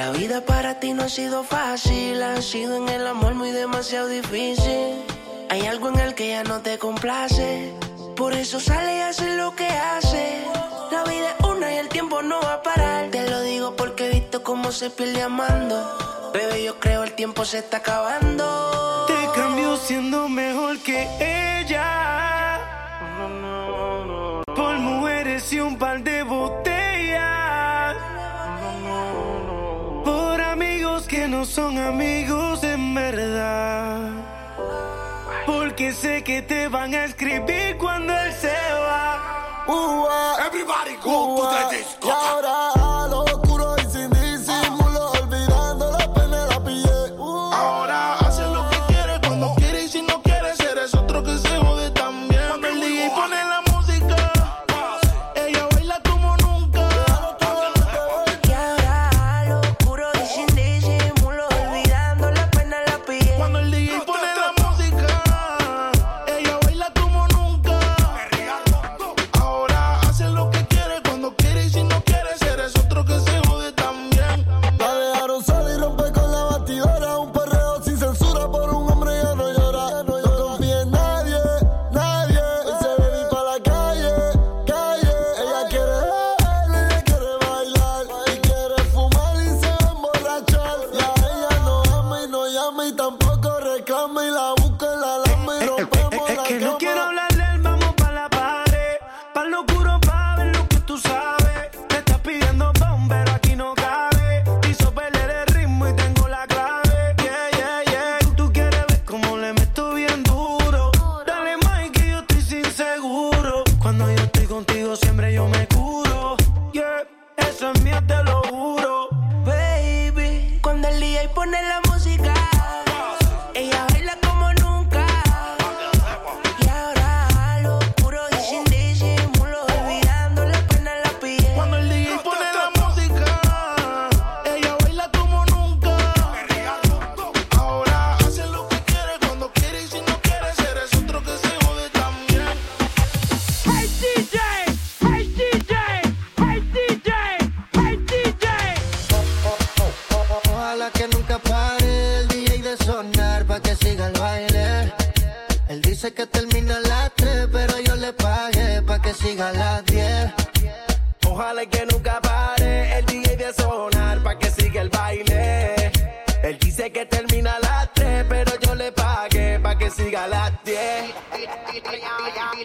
La vida para ti no ha sido fácil, ha sido en el amor muy demasiado difícil. Hay algo en el que ya no te complace, por eso sale y hace lo que hace. La vida es una y el tiempo no va a parar. Te lo digo porque he visto cómo se pierde amando. Bebé, yo creo el tiempo se está acabando. Te cambio siendo mejor que ella. Por mujeres y un par de botellas. no son amigos en verdad. Porque sé que te van a escribir cuando él se va. Everybody go to the disco.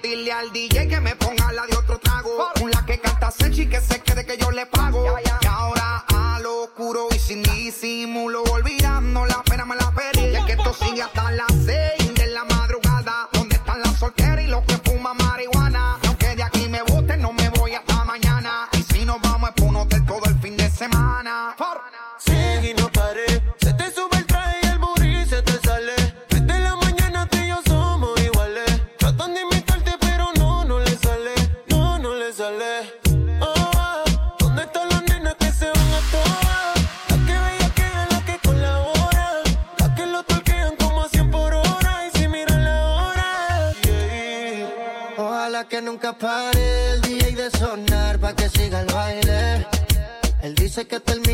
dile, al DJ que me ponga la de otro trago. Con la que canta Sechi que se quede que yo le pago. Y ahora a lo oscuro y sin disimulo, olvidando la pena me la perdí. Es que esto sigue hasta las seis. para el DJ de sonar, pa' que siga el baile. Él dice que termina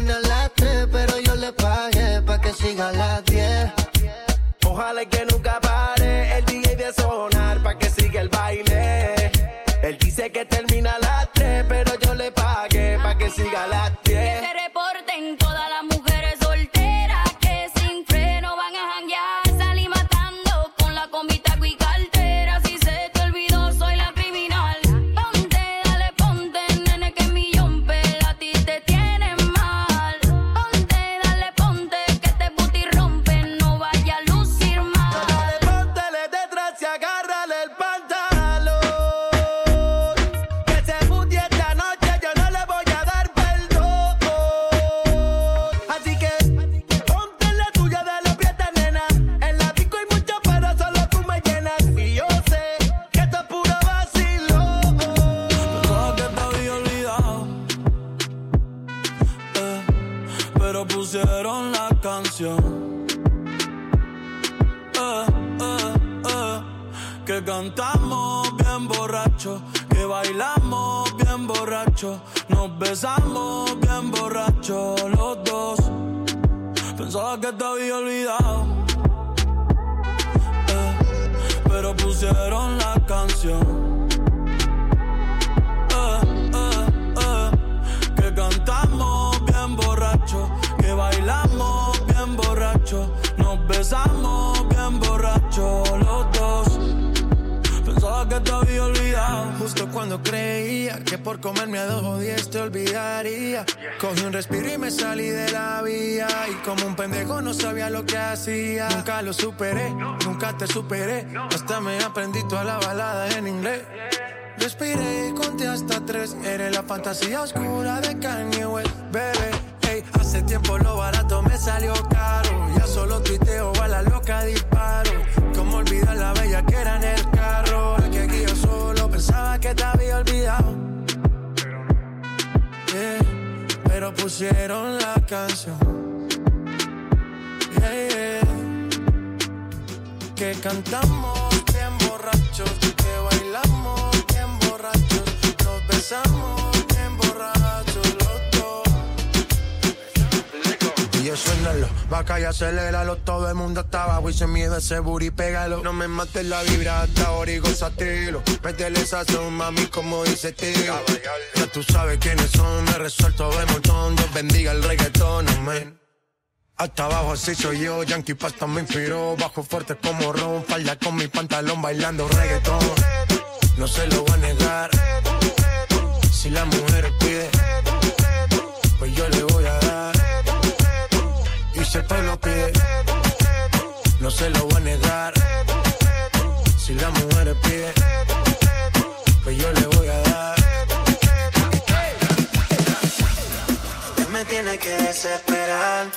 pusieron la canción. Que cantamos bien borrachos, que bailamos bien borrachos, nos besamos suénalo, vaca y aceléralo, todo el mundo está abajo y sin miedo ese booty pégalo. No me mates la vibra hasta ahora y gozatelo. Métele esa son, mami, como dice tío. Ya tú sabes quiénes son, me resuelto de montón, Dios bendiga el reggaetón, amén. Hasta abajo así soy yo, Yankee Pasta me inspiró Bajo fuerte como Ron, falda con mi pantalón bailando reggaetón No se lo voy a negar Si la mujer pide Pues yo le voy a dar Si el pueblo pide No se lo voy a negar Si la mujer pide Pues yo le voy a dar Usted me tiene que desesperar.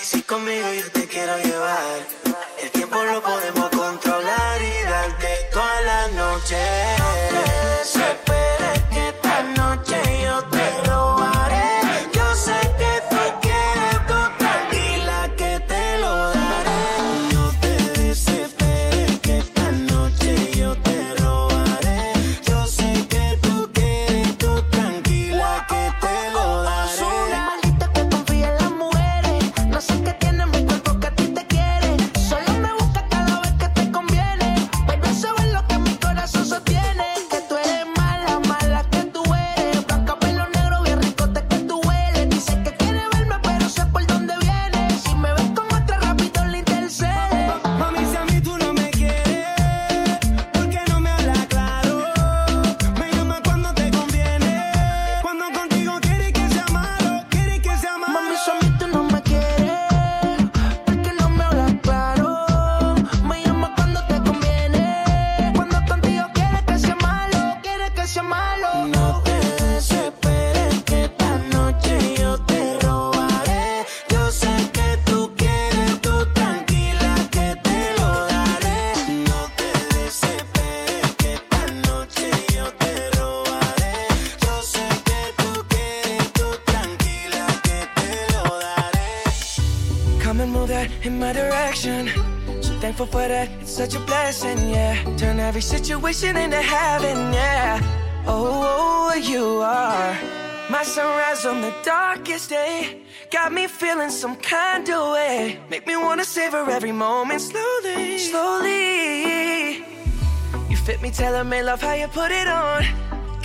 Y si conmigo yo te quiero llevar, el tiempo lo podemos controlar y darte toda la noche. No te desesperes que esta noche every situation into heaven, yeah. Oh, oh, you are my sunrise on the darkest day. Got me feeling some kind of way. Make me wanna savor every moment slowly, slowly. You fit me, telling me love how you put it on.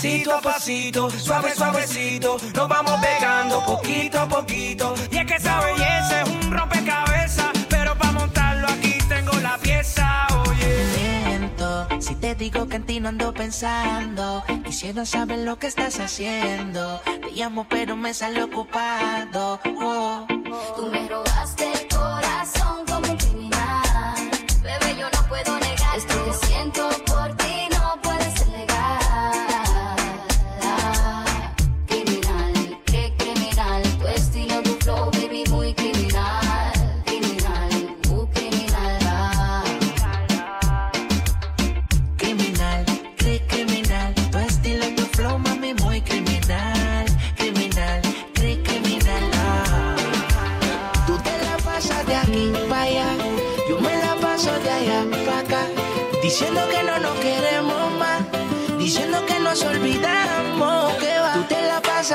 pasito a pasito, suave suavecito, nos vamos pegando poquito a poquito. Y es que esa belleza es un rompecabezas, pero para montarlo aquí tengo la pieza, oye. Siento, si te digo que en ti no ando pensando, quisiera saber lo que estás haciendo. Te llamo pero me sale ocupado. Oh. Tú me robaste el corazón como un criminal, bebé yo no puedo negar esto que siento.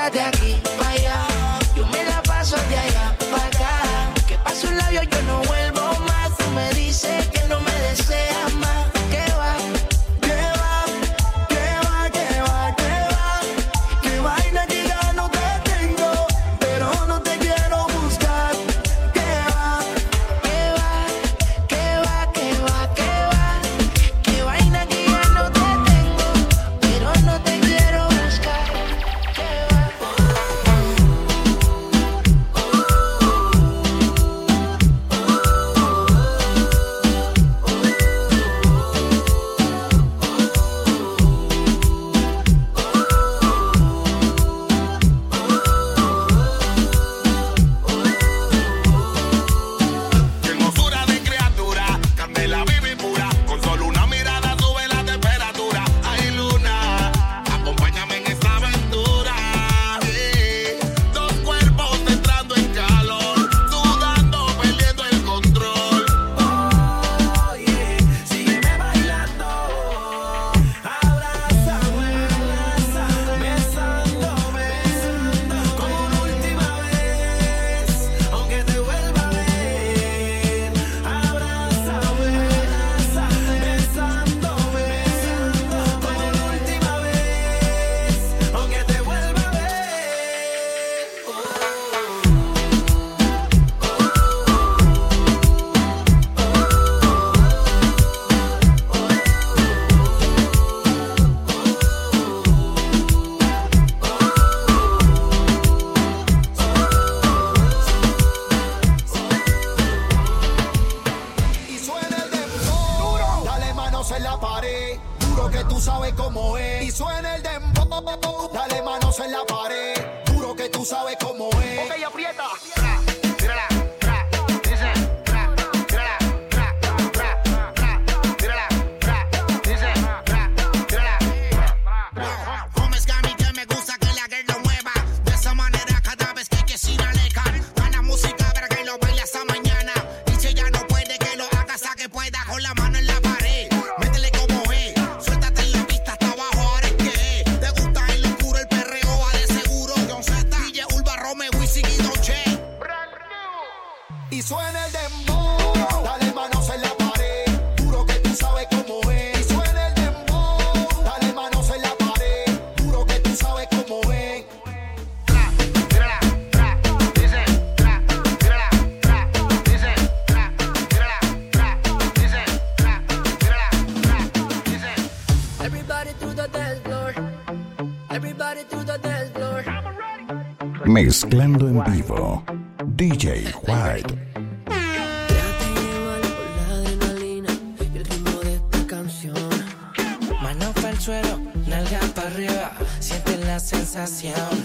de aquí. Mezclando en vivo, DJ White. Suelo, nalga para arriba, siente la sensación.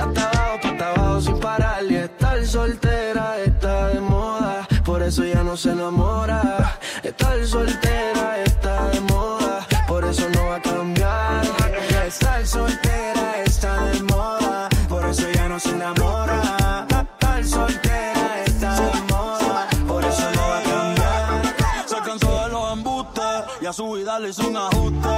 Hasta abajo, pa' hasta abajo sin parar. Y estar soltera está de moda, por eso ya no se enamora. Estar soltera está de moda, por eso no va a cambiar. Estar soltera está de moda, por eso ya no se enamora. Estar soltera está de moda, por eso no va a cambiar. Se cansó de los embustes y a su vida le hizo un ajuste.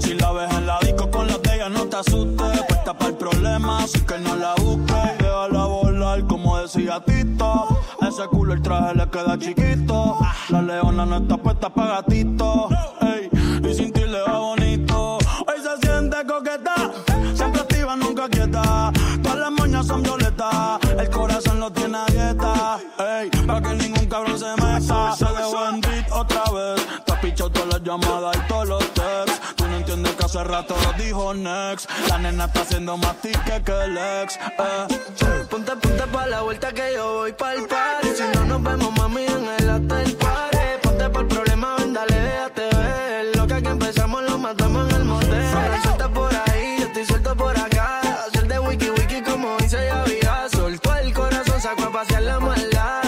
Si la ves en la disco con las de no te asustes. Puesta para el problema, así que no la busques. Déjala volar, como decía Tito. Ese culo el traje le queda chiquito. La leona no está puesta para gatito. ey. Y sin ti le va bonito. Hoy se siente coqueta, siempre activa, nunca quieta. Todas las moñas son violetas, el corazón lo tiene a dieta. Ey, para que ningún cabrón se meta. Se dejó en beat otra vez. Te has pichado todas las llamadas hace rato lo dijo Next. La nena está haciendo más tique que el ex. Eh. Ponte, ponte pa' la vuelta que yo voy pa'l party. Si no nos vemos, mami, en el hotel party. Ponte por el problema, ven, dale, déjate ver. Lo que aquí empezamos lo matamos en el motel. Suelta por ahí, yo estoy suelto por acá. Hacer de wiki wiki como dice ya vida. Soltó el corazón, sacó a pasear la maldad.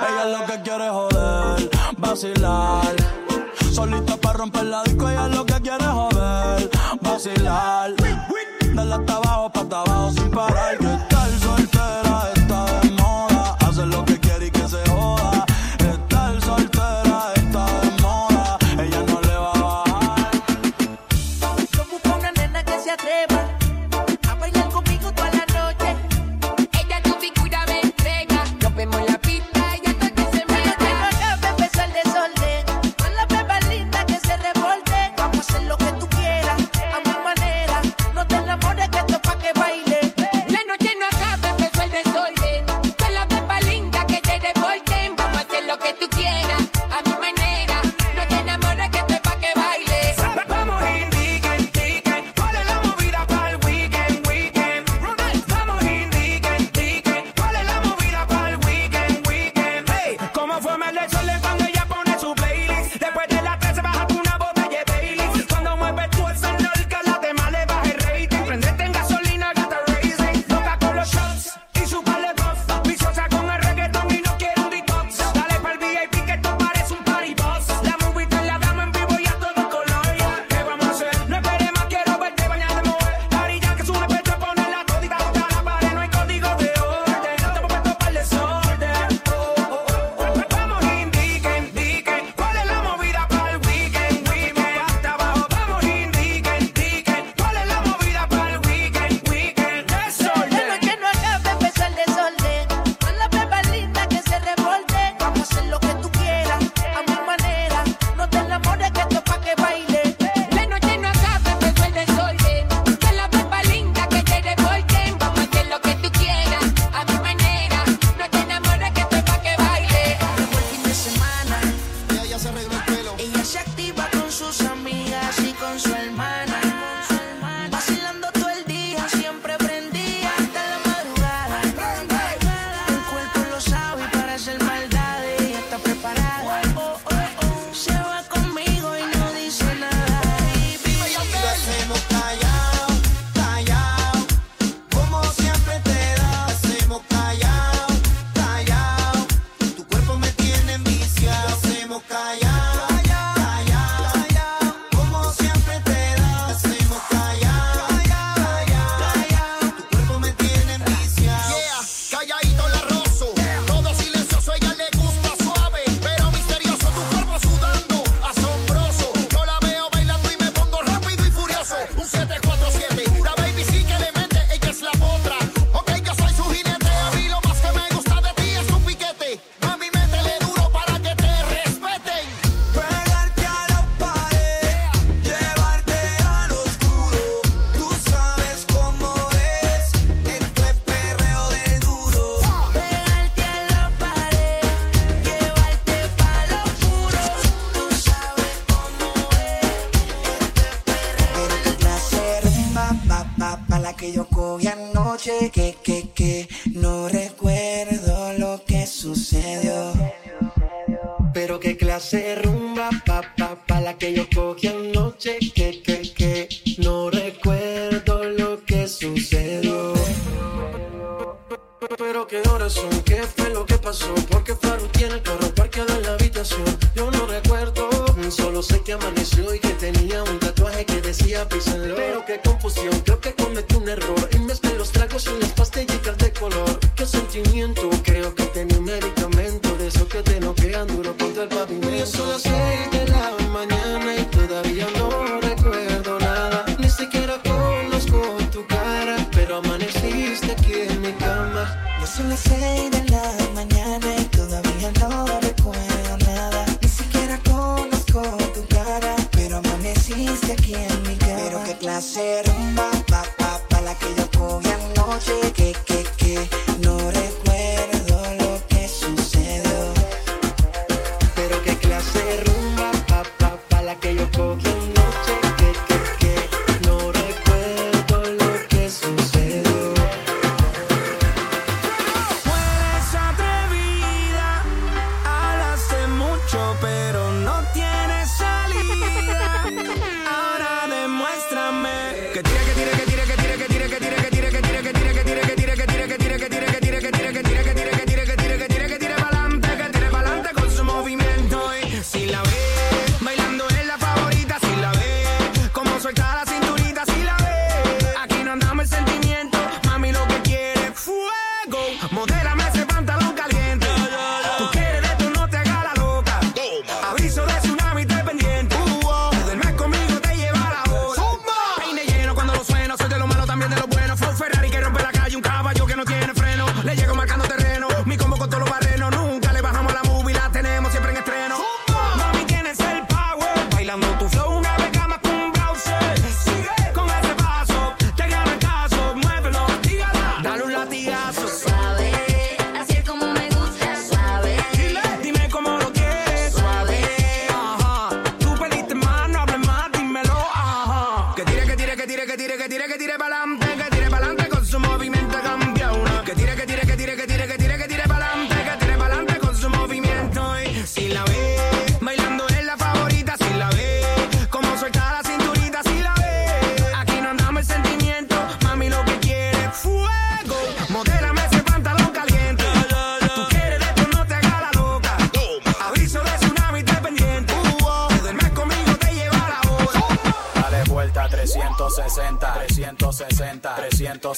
Ella lo que quiere es joder, vacilar. Solita romper la disco, ella lo que quiere joder, vacilar. Dale hasta abajo, pa' hasta abajo sin parar.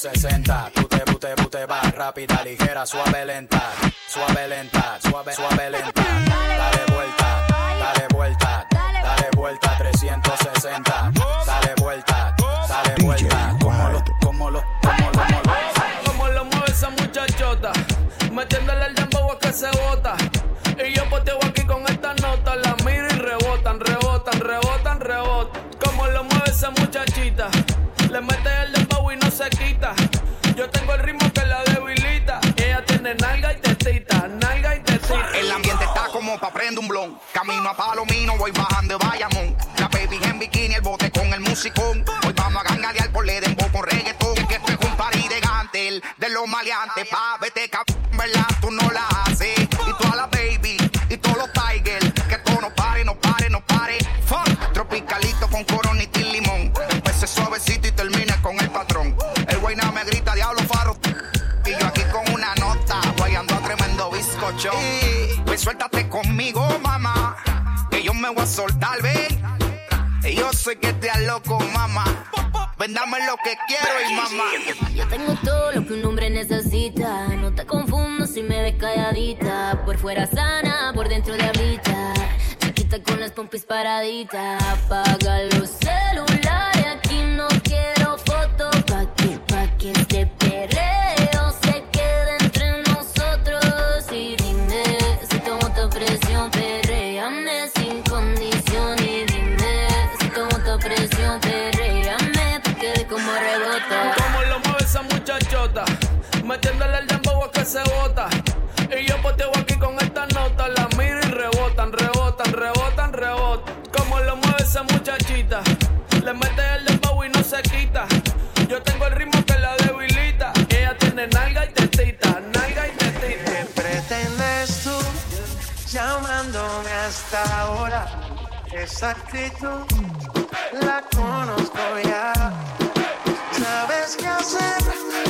60. Pute, pute, pute, va rápida, ligera, suave, lenta. Pues suéltate conmigo, mamá, que yo me voy a soltar, ven. Yo sé que te loco, mamá. Vendame lo que quiero y mamá. Yo tengo todo lo que un hombre necesita. No te confundo si me ves calladita. Por fuera sana, por dentro de habita. Chiquita con las pompis paraditas. Apaga los celulares se. Y yo poteo aquí con estas notas, las miro y rebotan, rebotan, rebotan, rebotan. Como lo mueve esa muchachita, le mete el dembow y no se quita. Yo tengo el ritmo que la debilita. Ella tiene nalga y tetita, nalga y tetita. ¿Qué pretendes tú llamándome hasta ahora? Esa actitud la conozco ya. Sabes qué hacer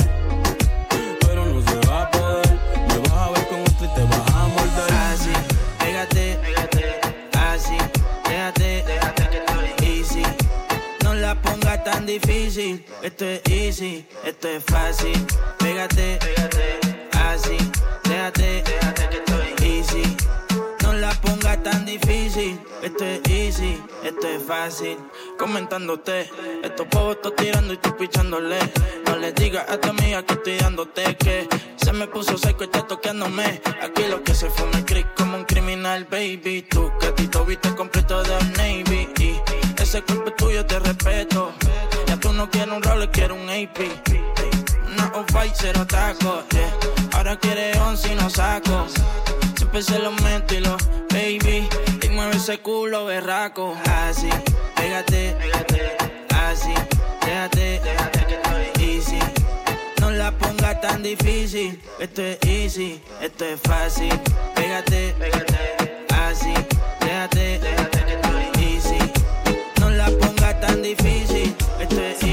Tan difícil, esto es easy, esto es fácil. Pégate, así, déjate, easy. No la pongas tan difícil, esto es easy, esto es fácil. Comentándote, estos pavos estoy tirando y estoy pichándole. No le digas a tu amiga que estoy dándote que se me puso seco y está toqueándome. Aquí lo que se fue me creí como un criminal, baby. Tú que a ti te viste completo de Navy. Y ese cuerpo tuyo, te respeto. Ya tú no quieres un rol, quieres un AP. Una off-white, cero taco. yeah. Ahora quieres once y no saco. Siempre se lo meto y lo, baby. Y mueve ese culo berraco. Así, pégate, así, déjate, easy. No la pongas tan difícil. Esto es easy, esto es fácil. Pégate, así, déjate, easy. Tan difícil. Esto es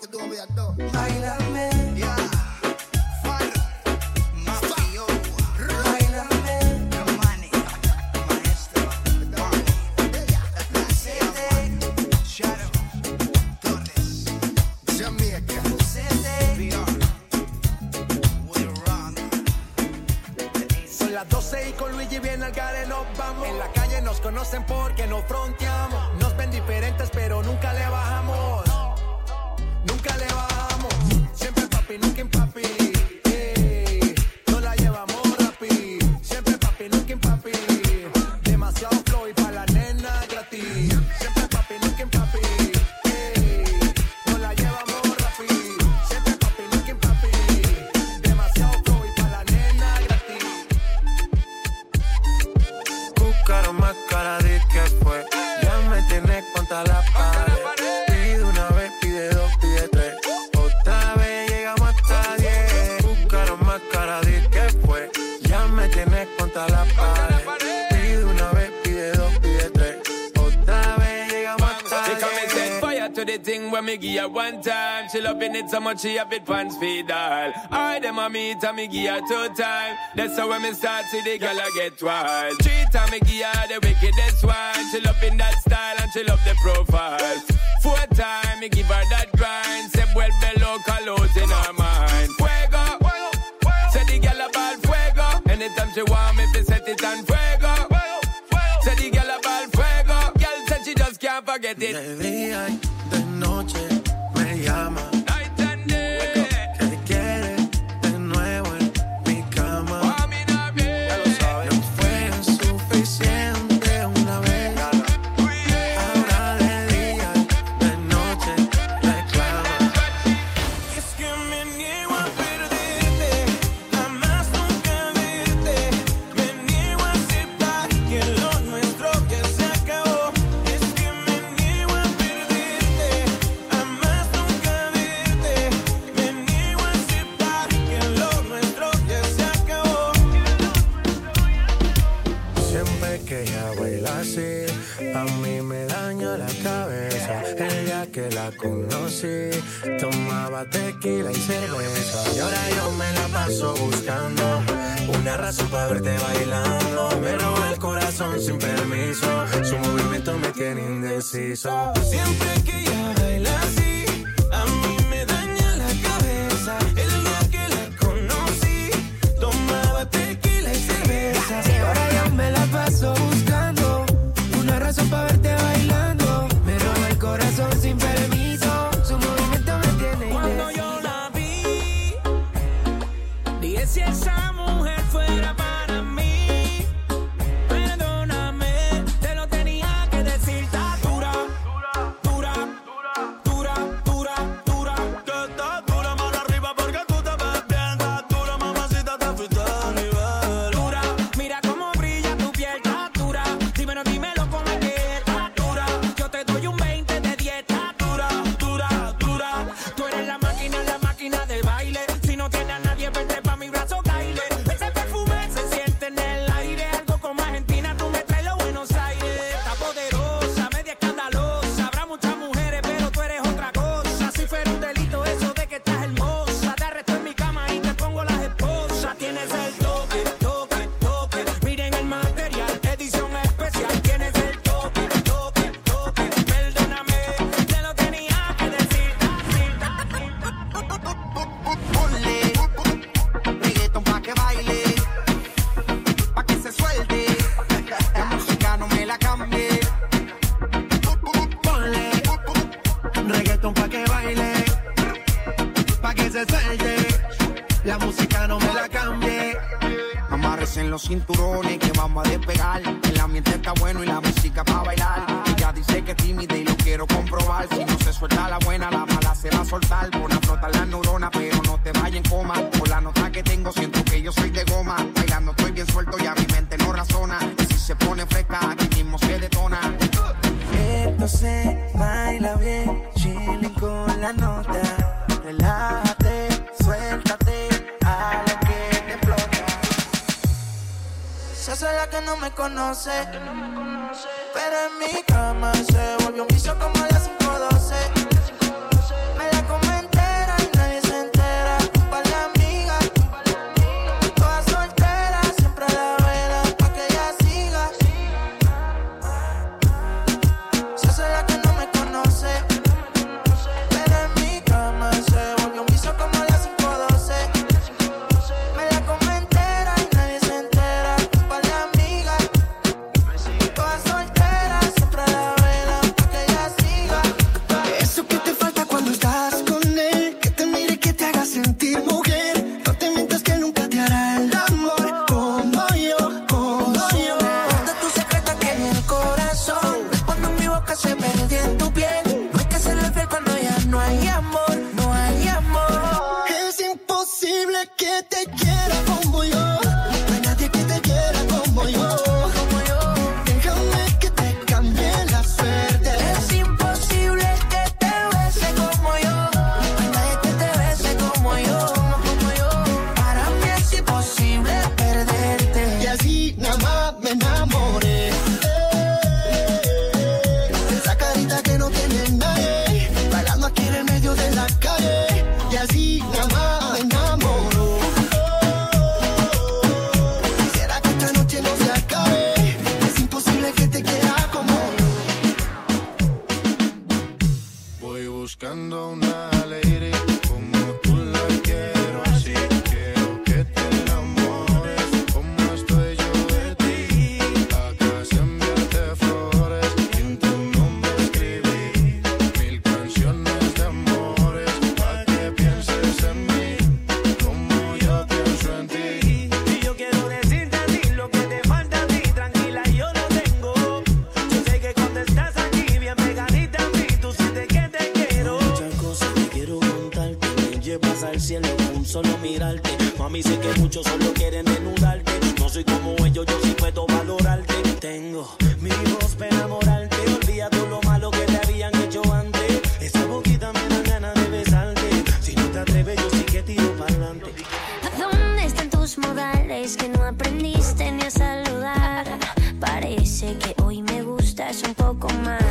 to do what we are doing. Love. so much she have it pants feed all. I them a meet and me give her two time. That's how when me start see the girl I get wild. Treat and me give her the wickedest one. She love in that style and she love the profile. Four time me give her that grind. Say well below colors in her mind. Fuego, say the girl about fuego. Anytime she want me, fi set it on fuego. Say the girl about fuego. Girl said she just can't forget it. Tomaba tequila y cerveza. Y ahora yo me la paso buscando una razón para verte bailando. Me roba el corazón sin permiso. Su movimiento me tiene indeciso. Siempre que Parecen los cinturones que vamos a despegar. El ambiente está bueno y la música para bailar. Ella dice que es tímida y lo quiero comprobar. Si no se suelta la buena, la mala se va a soltar. Pon a flotar las neuronas, pero no te vayas en coma. Por la nota que tengo, siento que yo soy de goma. Bailando estoy bien suelto y a mi mente no razona. Y si se pone fresca, aquí mismo se detona. Esto se baila bien, chilling con la nota. Relájate, suelta Se hace la que no me conoce. Pero en mi cama se volvió un piso como las que te quiera. es que no aprendiste ni a saludar. Parece que hoy me gustas un poco más.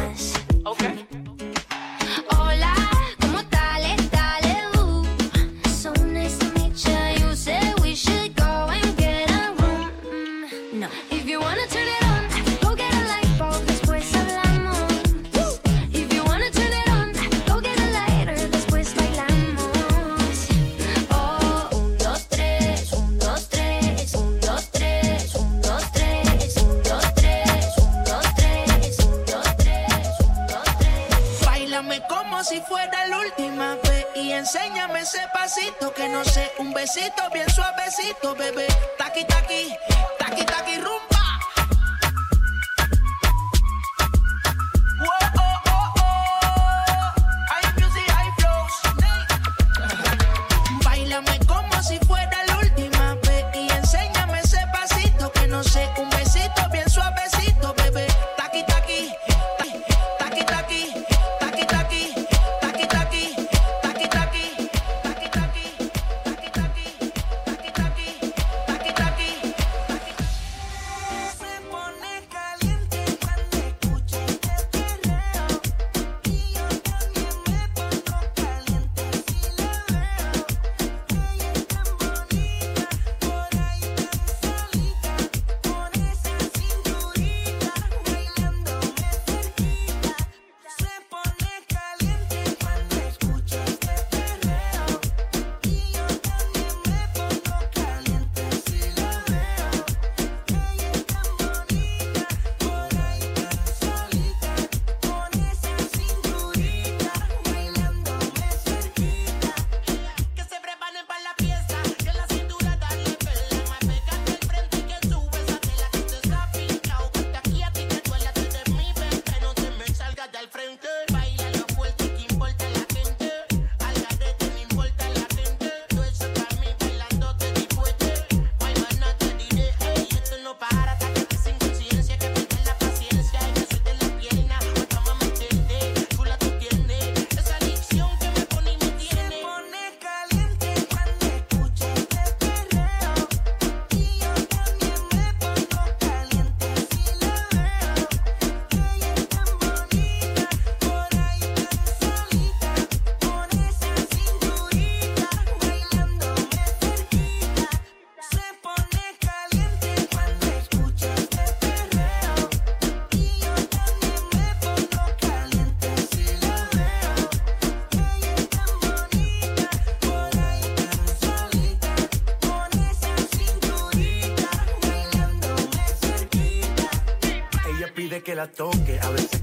La toque, a veces